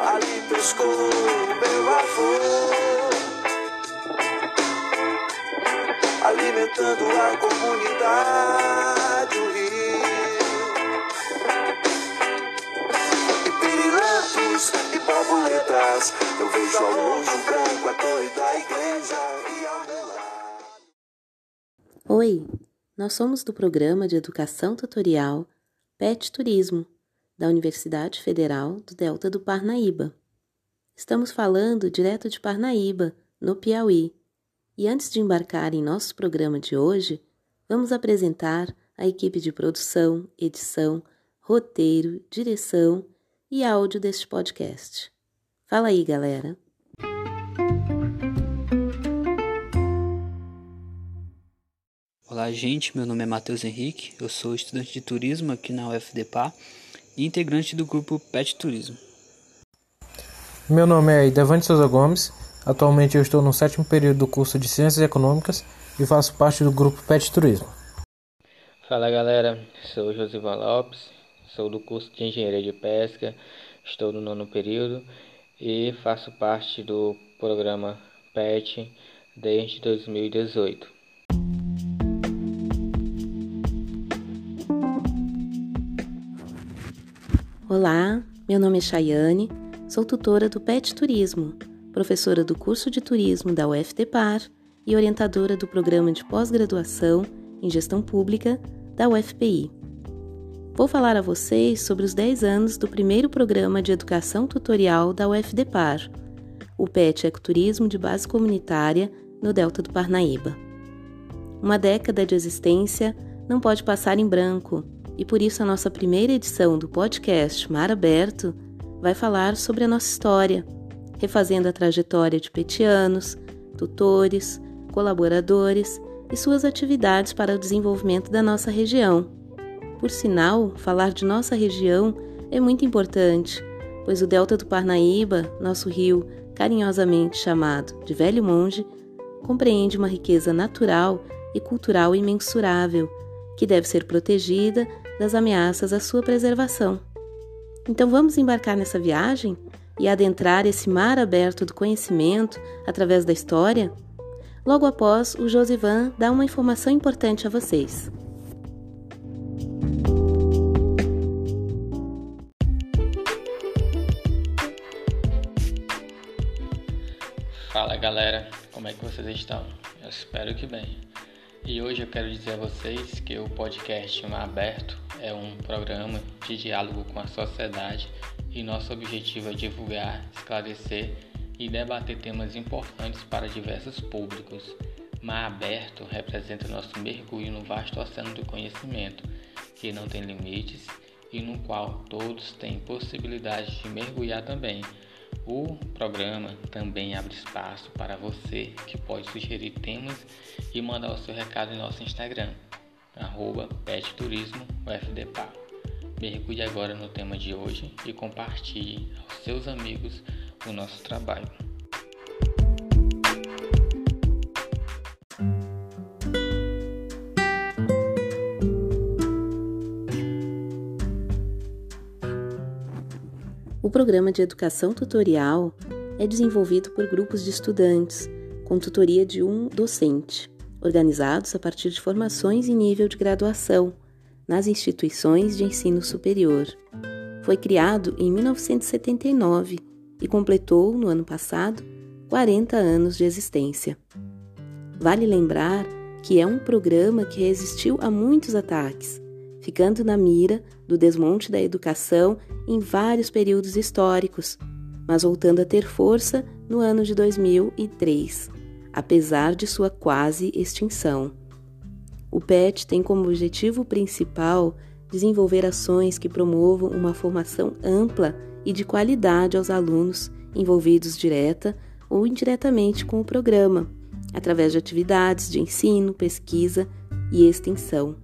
ali pescou meu avô. Alimentando a comunidade, o rio. E pirilampos e borboletas, eu vejo ao longe um branco, a torre da igreja e ao meu lado. Oi, nós somos do programa de educação tutorial PET Turismo da Universidade Federal do Delta do Parnaíba. Estamos falando direto de Parnaíba, no Piauí. E antes de embarcar em nosso programa de hoje, vamos apresentar a equipe de produção, edição, roteiro, direção e áudio deste podcast. Fala aí, galera! Olá, gente. Meu nome é Matheus Henrique. Eu sou estudante de turismo aqui na UFDPA e integrante do grupo PET Turismo. Meu nome é Idevante Souza Gomes. Atualmente eu estou no sétimo período do curso de Ciências Econômicas e faço parte do grupo PET Turismo. Fala galera, sou Josivan Lopes, sou do curso de Engenharia de Pesca, estou no nono período e faço parte do programa PET desde 2018. Olá, meu nome é Chayane, sou tutora do PET Turismo, professora do curso de turismo da UFTPAR e orientadora do programa de pós-graduação em gestão pública da UFPI. Vou falar a vocês sobre os 10 anos do primeiro programa de educação tutorial da UFDPAR, o PET Ecoturismo de Base Comunitária no Delta do Parnaíba. Uma década de existência não pode passar em branco e por isso a nossa primeira edição do podcast Mar Aberto vai falar sobre a nossa história, refazendo a trajetória de petianos, tutores, colaboradores e suas atividades para o desenvolvimento da nossa região. Por sinal, falar de nossa região é muito importante, pois o Delta do Parnaíba, nosso rio carinhosamente chamado de Velho Monge, compreende uma riqueza natural e cultural imensurável, que deve ser protegida das ameaças à sua preservação. Então vamos embarcar nessa viagem e adentrar esse mar aberto do conhecimento através da história? Logo após, o Josivan dá uma informação importante a vocês. Fala galera, como é que vocês estão? Eu espero que bem. E hoje eu quero dizer a vocês que o podcast Mar Aberto é um programa de diálogo com a sociedade e nosso objetivo é divulgar, esclarecer e debater temas importantes para diversos públicos. Mar Aberto representa nosso mergulho no vasto oceano do conhecimento, que não tem limites e no qual todos têm possibilidade de mergulhar também. O programa também abre espaço para você que pode sugerir temas e mandar o seu recado em nosso Instagram, arroba petturismoufdpa. Mergulhe agora no tema de hoje e compartilhe aos seus amigos o nosso trabalho. O programa de educação tutorial é desenvolvido por grupos de estudantes, com tutoria de um docente, organizados a partir de formações em nível de graduação nas instituições de ensino superior. Foi criado em 1979 e completou, no ano passado, 40 anos de existência. Vale lembrar que é um programa que resistiu a muitos ataques, ficando na mira do desmonte da educação em vários períodos históricos, mas voltando a ter força no ano de 2003, apesar de sua quase extinção. O PET tem como objetivo principal desenvolver ações que promovam uma formação ampla e de qualidade aos alunos envolvidos direta ou indiretamente com o programa, através de atividades de ensino, pesquisa e extensão.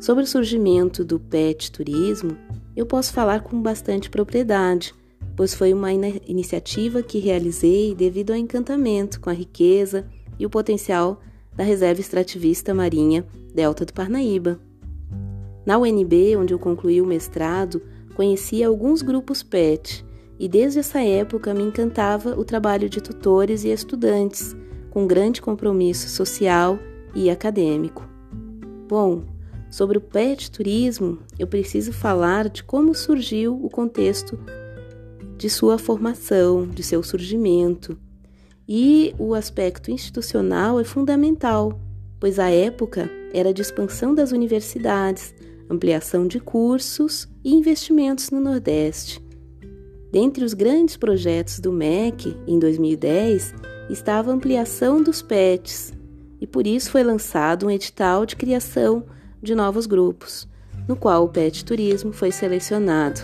Sobre o surgimento do PET Turismo, eu posso falar com bastante propriedade, pois foi uma iniciativa que realizei devido ao encantamento com a riqueza e o potencial da Reserva Extrativista Marinha Delta do Parnaíba. Na UNB, onde eu concluí o mestrado, conheci alguns grupos PET e desde essa época me encantava o trabalho de tutores e estudantes, com grande compromisso social e acadêmico. Bom, sobre o pet turismo, eu preciso falar de como surgiu o contexto de sua formação, de seu surgimento. E o aspecto institucional é fundamental, pois a época era de expansão das universidades, ampliação de cursos e investimentos no Nordeste. Dentre os grandes projetos do MEC em 2010 estava a ampliação dos PETs, e por isso foi lançado um edital de criação de novos grupos, no qual o PET Turismo foi selecionado.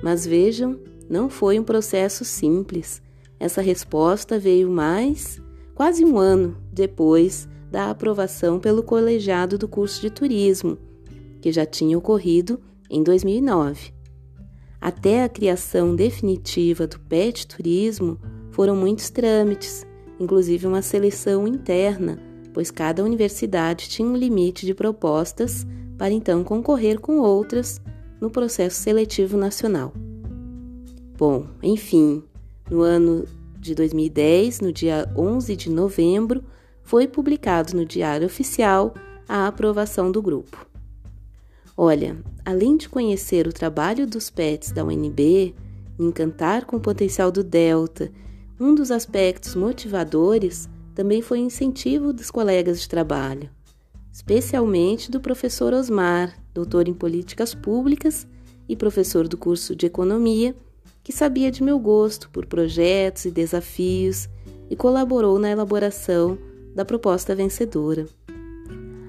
Mas vejam, não foi um processo simples. Essa resposta veio mais quase um ano depois da aprovação pelo colegiado do curso de turismo, que já tinha ocorrido em 2009. Até a criação definitiva do PET Turismo foram muitos trâmites, inclusive uma seleção interna, pois cada universidade tinha um limite de propostas para então concorrer com outras no processo seletivo nacional. Bom, enfim, no ano de 2010, no dia 11 de novembro, foi publicado no Diário Oficial a aprovação do grupo. Olha, além de conhecer o trabalho dos PETs da UNB, encantar com o potencial do Delta, um dos aspectos motivadores também foi o incentivo dos colegas de trabalho, especialmente do professor Osmar, doutor em políticas públicas e professor do curso de economia, que sabia de meu gosto por projetos e desafios e colaborou na elaboração da proposta vencedora.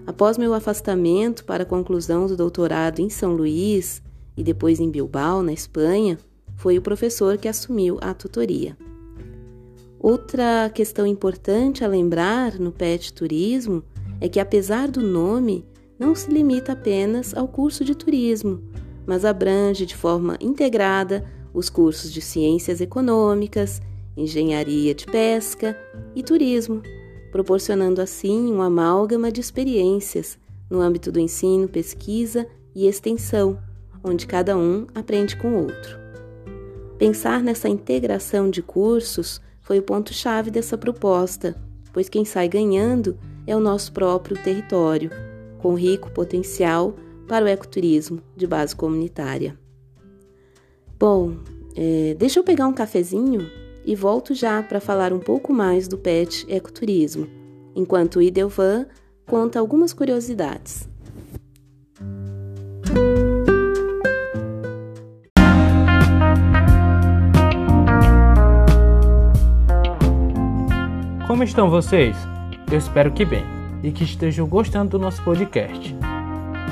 Após meu afastamento para a conclusão do doutorado em São Luís e depois em Bilbao, na Espanha, foi o professor que assumiu a tutoria. Outra questão importante a lembrar no PET Turismo é que, apesar do nome, não se limita apenas ao curso de turismo, mas abrange de forma integrada os cursos de ciências econômicas, engenharia de pesca e turismo, proporcionando assim um amálgama de experiências no âmbito do ensino, pesquisa e extensão, onde cada um aprende com o outro. Pensar nessa integração de cursos foi o ponto-chave dessa proposta, pois quem sai ganhando é o nosso próprio território, com rico potencial para o ecoturismo de base comunitária. Bom, é, deixa eu pegar um cafezinho e volto já para falar um pouco mais do PET Ecoturismo, enquanto o Idelvan conta algumas curiosidades. Como estão vocês? Eu espero que bem e que estejam gostando do nosso podcast.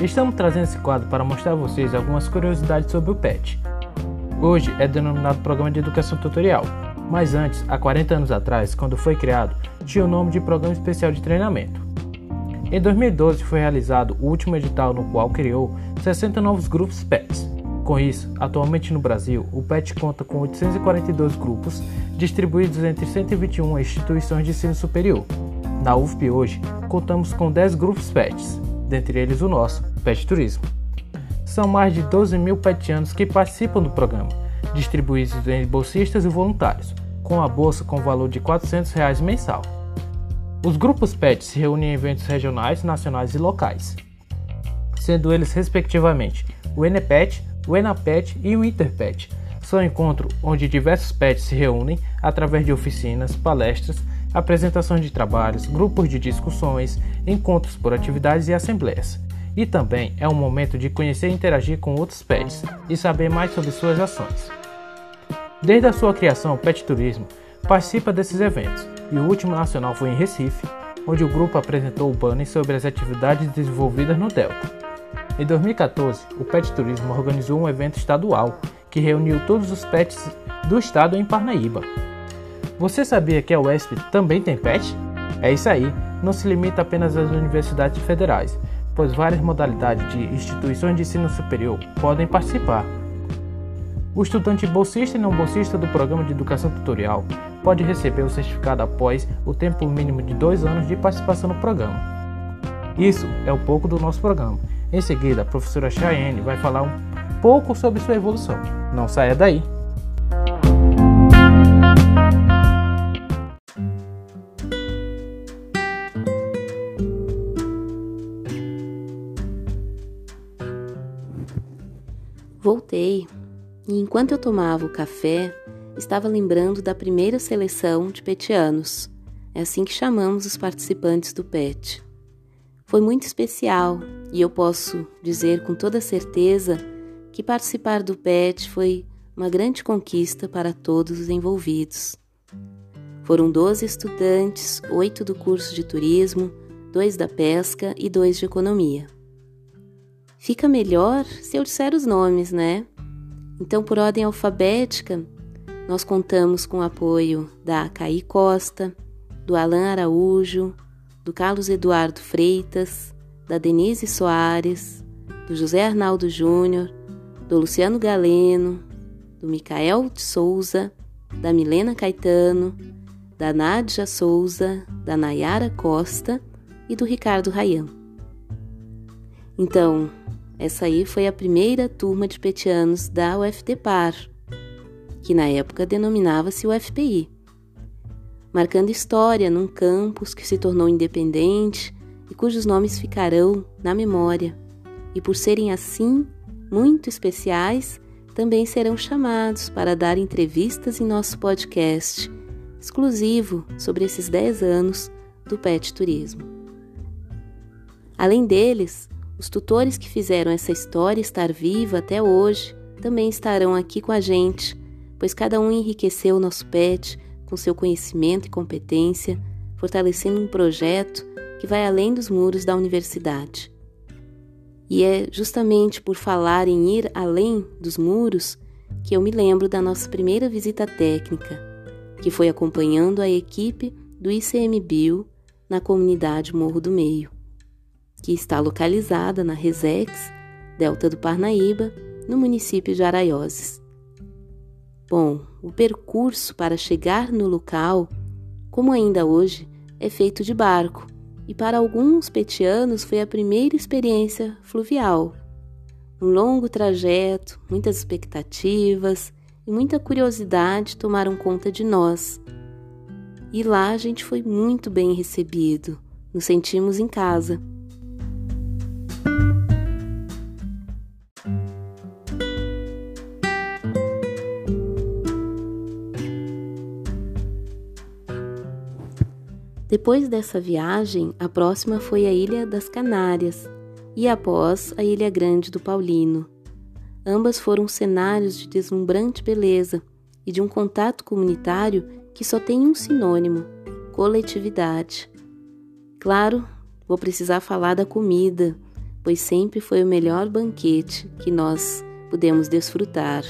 Estamos trazendo esse quadro para mostrar a vocês algumas curiosidades sobre o PET. Hoje é denominado Programa de Educação Tutorial, mas antes, há 40 anos atrás, quando foi criado, tinha o nome de Programa Especial de Treinamento. Em 2012 foi realizado o último edital no qual criou 60 novos grupos PETs. Com isso, atualmente no Brasil, o PET conta com 842 grupos distribuídos entre 121 instituições de ensino superior. Na UFP hoje, contamos com 10 grupos PETs, dentre eles o nosso, PET Turismo. São mais de 12 mil petianos que participam do programa, distribuídos entre bolsistas e voluntários, com a bolsa com valor de 400 reais mensal. Os grupos PET se reúnem em eventos regionais, nacionais e locais, sendo eles respectivamente o NPET, o ENAPET e o INTERPET. São encontros onde diversos PETs se reúnem através de oficinas, palestras, apresentações de trabalhos, grupos de discussões, encontros por atividades e assembleias. E também é um momento de conhecer e interagir com outros pets e saber mais sobre suas ações. Desde a sua criação, o Pet Turismo participa desses eventos e o último nacional foi em Recife, onde o grupo apresentou o banner sobre as atividades desenvolvidas no Delta. Em 2014, o Pet Turismo organizou um evento estadual que reuniu todos os pets do estado em Parnaíba. Você sabia que a UESP também tem pet? É isso aí, não se limita apenas às universidades federais, pois várias modalidades de instituições de ensino superior podem participar. O estudante bolsista e não bolsista do programa de educação tutorial pode receber o certificado após o tempo mínimo de dois anos de participação no programa. Isso é um pouco do nosso programa. Em seguida, a professora Cheyenne vai falar um pouco sobre sua evolução. Não saia daí! Voltei e enquanto eu tomava o café, estava lembrando da primeira seleção de petianos. É assim que chamamos os participantes do PET. Foi muito especial e eu posso dizer com toda certeza que participar do PET foi uma grande conquista para todos os envolvidos. Foram 12 estudantes, oito do curso de turismo, dois da pesca e dois de economia. Fica melhor se eu disser os nomes, né? Então, por ordem alfabética, nós contamos com o apoio da Caí Costa, do Alain Araújo, do Carlos Eduardo Freitas, da Denise Soares, do José Arnaldo Júnior, do Luciano Galeno, do Micael de Souza, da Milena Caetano, da Nádia Souza, da Nayara Costa e do Ricardo Rayan. Então, essa aí foi a primeira turma de petianos da UFDPAR, que na época denominava-se UFPI, marcando história num campus que se tornou independente e cujos nomes ficarão na memória. E por serem assim, muito especiais, também serão chamados para dar entrevistas em nosso podcast exclusivo sobre esses 10 anos do Pet Turismo. Além deles, os tutores que fizeram essa história estar viva até hoje também estarão aqui com a gente, pois cada um enriqueceu o nosso pet com seu conhecimento e competência, fortalecendo um projeto que vai além dos muros da universidade. E é justamente por falar em ir além dos muros que eu me lembro da nossa primeira visita técnica, que foi acompanhando a equipe do ICMBio na comunidade Morro do Meio que está localizada na Resex, Delta do Parnaíba, no município de Araioses. Bom, o percurso para chegar no local, como ainda hoje, é feito de barco, e para alguns petianos foi a primeira experiência fluvial. Um longo trajeto, muitas expectativas e muita curiosidade tomaram conta de nós. E lá a gente foi muito bem recebido, nos sentimos em casa. Depois dessa viagem, a próxima foi a Ilha das Canárias e após a Ilha Grande do Paulino. Ambas foram cenários de deslumbrante beleza e de um contato comunitário que só tem um sinônimo: coletividade. Claro, vou precisar falar da comida, pois sempre foi o melhor banquete que nós pudemos desfrutar.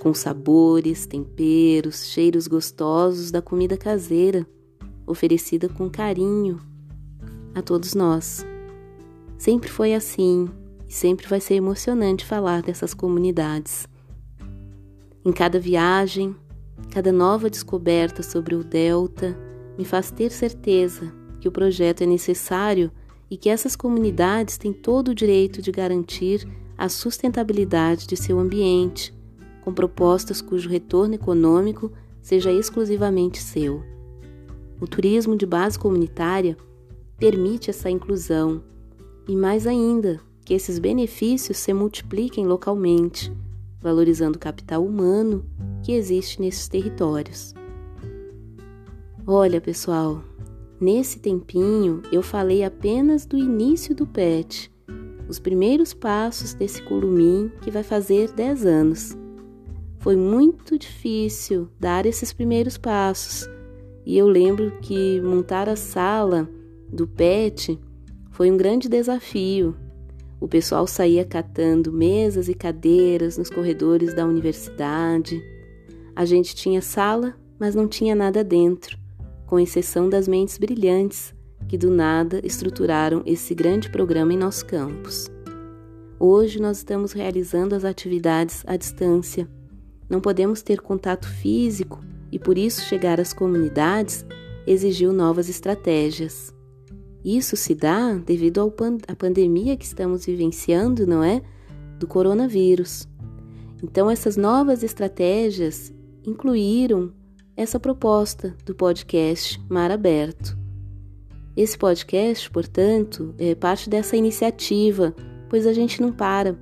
Com sabores, temperos, cheiros gostosos da comida caseira oferecida com carinho a todos nós. Sempre foi assim e sempre vai ser emocionante falar dessas comunidades. Em cada viagem, cada nova descoberta sobre o Delta me faz ter certeza que o projeto é necessário e que essas comunidades têm todo o direito de garantir a sustentabilidade de seu ambiente, com propostas cujo retorno econômico seja exclusivamente seu. O turismo de base comunitária permite essa inclusão e, mais ainda, que esses benefícios se multipliquem localmente, valorizando o capital humano que existe nesses territórios. Olha, pessoal, nesse tempinho eu falei apenas do início do PET, os primeiros passos desse curumim que vai fazer 10 anos. Foi muito difícil dar esses primeiros passos e eu lembro que montar a sala do PET foi um grande desafio. O pessoal saía catando mesas e cadeiras nos corredores da universidade. A gente tinha sala, mas não tinha nada dentro, com exceção das mentes brilhantes que do nada estruturaram esse grande programa em nosso campus. Hoje nós estamos realizando as atividades à distância. Não podemos ter contato físico e por isso chegar às comunidades exigiu novas estratégias. Isso se dá devido à pan pandemia que estamos vivenciando, não é? Do coronavírus. Então, essas novas estratégias incluíram essa proposta do podcast Mar Aberto. Esse podcast, portanto, é parte dessa iniciativa, pois a gente não para.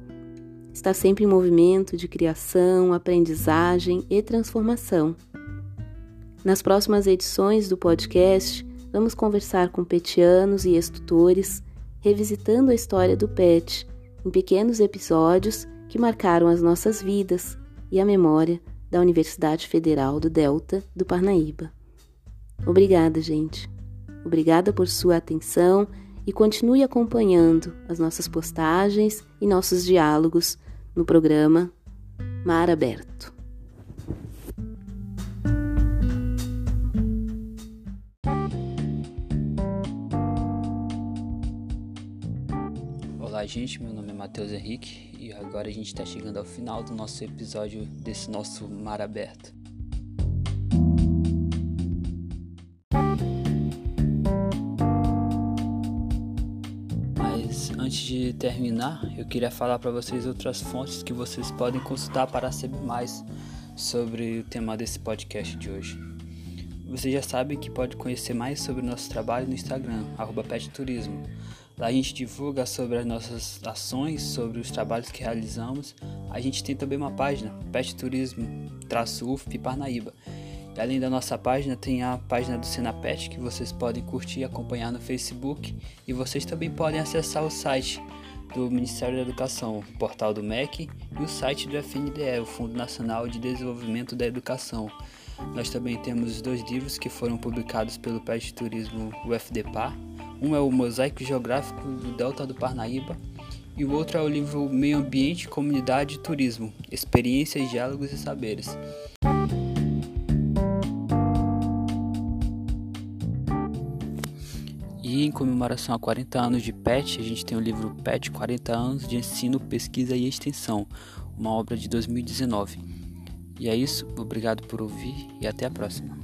Está sempre em movimento de criação, aprendizagem e transformação. Nas próximas edições do podcast, vamos conversar com petianos e estutores, revisitando a história do PET em pequenos episódios que marcaram as nossas vidas e a memória da Universidade Federal do Delta do Parnaíba. Obrigada, gente. Obrigada por sua atenção e continue acompanhando as nossas postagens e nossos diálogos no programa Mar Aberto. Gente. Meu nome é Matheus Henrique e agora a gente está chegando ao final do nosso episódio desse nosso Mar Aberto. Mas antes de terminar, eu queria falar para vocês outras fontes que vocês podem consultar para saber mais sobre o tema desse podcast de hoje. Você já sabe que pode conhecer mais sobre o nosso trabalho no Instagram, @petturismo. Lá a gente divulga sobre as nossas ações, sobre os trabalhos que realizamos. A gente tem também uma página, Pet Turismo, UFP Parnaíba. E além da nossa página, tem a página do Senapet que vocês podem curtir e acompanhar no Facebook. E vocês também podem acessar o site do Ministério da Educação, o portal do MEC e o site do FNDE, o Fundo Nacional de Desenvolvimento da Educação. Nós também temos dois livros que foram publicados pelo Pet Turismo UFDPAR um é o Mosaico Geográfico do Delta do Parnaíba e o outro é o livro Meio Ambiente, Comunidade e Turismo: Experiências, Diálogos e Saberes. E em comemoração a 40 anos de PET, a gente tem o livro PET 40 anos de ensino, pesquisa e extensão, uma obra de 2019. E é isso, obrigado por ouvir e até a próxima.